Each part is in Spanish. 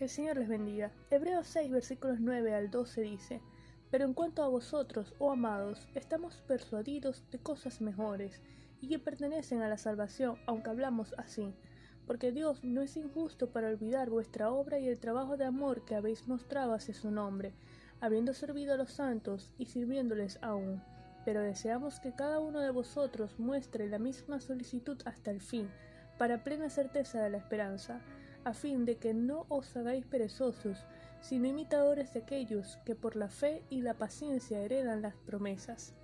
Que el Señor les bendiga. Hebreos 6, versículos 9 al 12 dice, Pero en cuanto a vosotros, oh amados, estamos persuadidos de cosas mejores y que pertenecen a la salvación, aunque hablamos así, porque Dios no es injusto para olvidar vuestra obra y el trabajo de amor que habéis mostrado hacia su nombre, habiendo servido a los santos y sirviéndoles aún. Pero deseamos que cada uno de vosotros muestre la misma solicitud hasta el fin, para plena certeza de la esperanza a fin de que no os hagáis perezosos, sino imitadores de aquellos que por la fe y la paciencia heredan las promesas.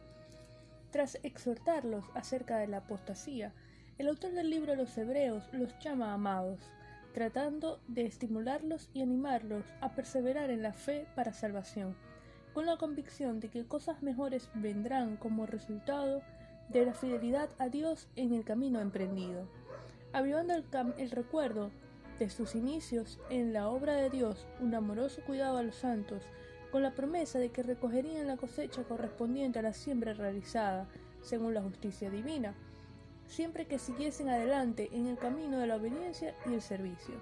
Tras exhortarlos acerca de la apostasía, el autor del libro de los Hebreos los llama amados, tratando de estimularlos y animarlos a perseverar en la fe para salvación, con la convicción de que cosas mejores vendrán como resultado de la fidelidad a Dios en el camino emprendido, avivando el, el recuerdo de sus inicios en la obra de Dios un amoroso cuidado a los santos, con la promesa de que recogerían la cosecha correspondiente a la siembra realizada, según la justicia divina, siempre que siguiesen adelante en el camino de la obediencia y el servicio,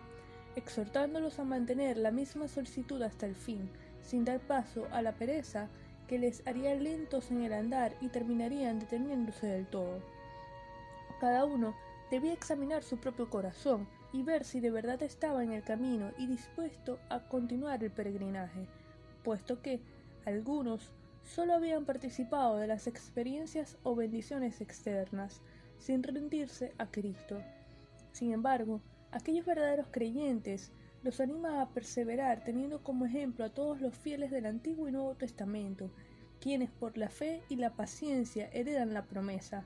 exhortándolos a mantener la misma solicitud hasta el fin, sin dar paso a la pereza que les haría lentos en el andar y terminarían deteniéndose del todo. Cada uno debía examinar su propio corazón y ver si de verdad estaba en el camino y dispuesto a continuar el peregrinaje, puesto que algunos solo habían participado de las experiencias o bendiciones externas, sin rendirse a Cristo. Sin embargo, aquellos verdaderos creyentes los anima a perseverar teniendo como ejemplo a todos los fieles del Antiguo y Nuevo Testamento, quienes por la fe y la paciencia heredan la promesa.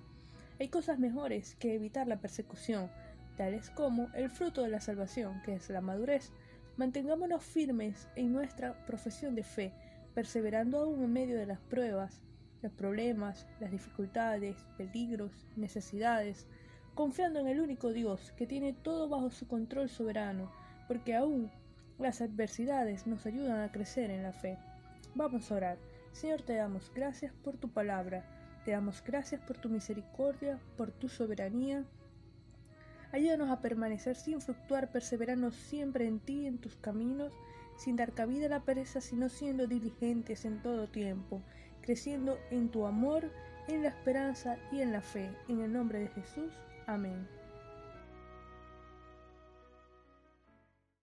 Hay cosas mejores que evitar la persecución, tales como el fruto de la salvación, que es la madurez. Mantengámonos firmes en nuestra profesión de fe, perseverando aún en medio de las pruebas, los problemas, las dificultades, peligros, necesidades, confiando en el único Dios que tiene todo bajo su control soberano, porque aún las adversidades nos ayudan a crecer en la fe. Vamos a orar. Señor, te damos gracias por tu palabra, te damos gracias por tu misericordia, por tu soberanía, Ayúdanos a permanecer sin fluctuar, perseverando siempre en ti, en tus caminos, sin dar cabida a la pereza, sino siendo diligentes en todo tiempo, creciendo en tu amor, en la esperanza y en la fe. En el nombre de Jesús. Amén.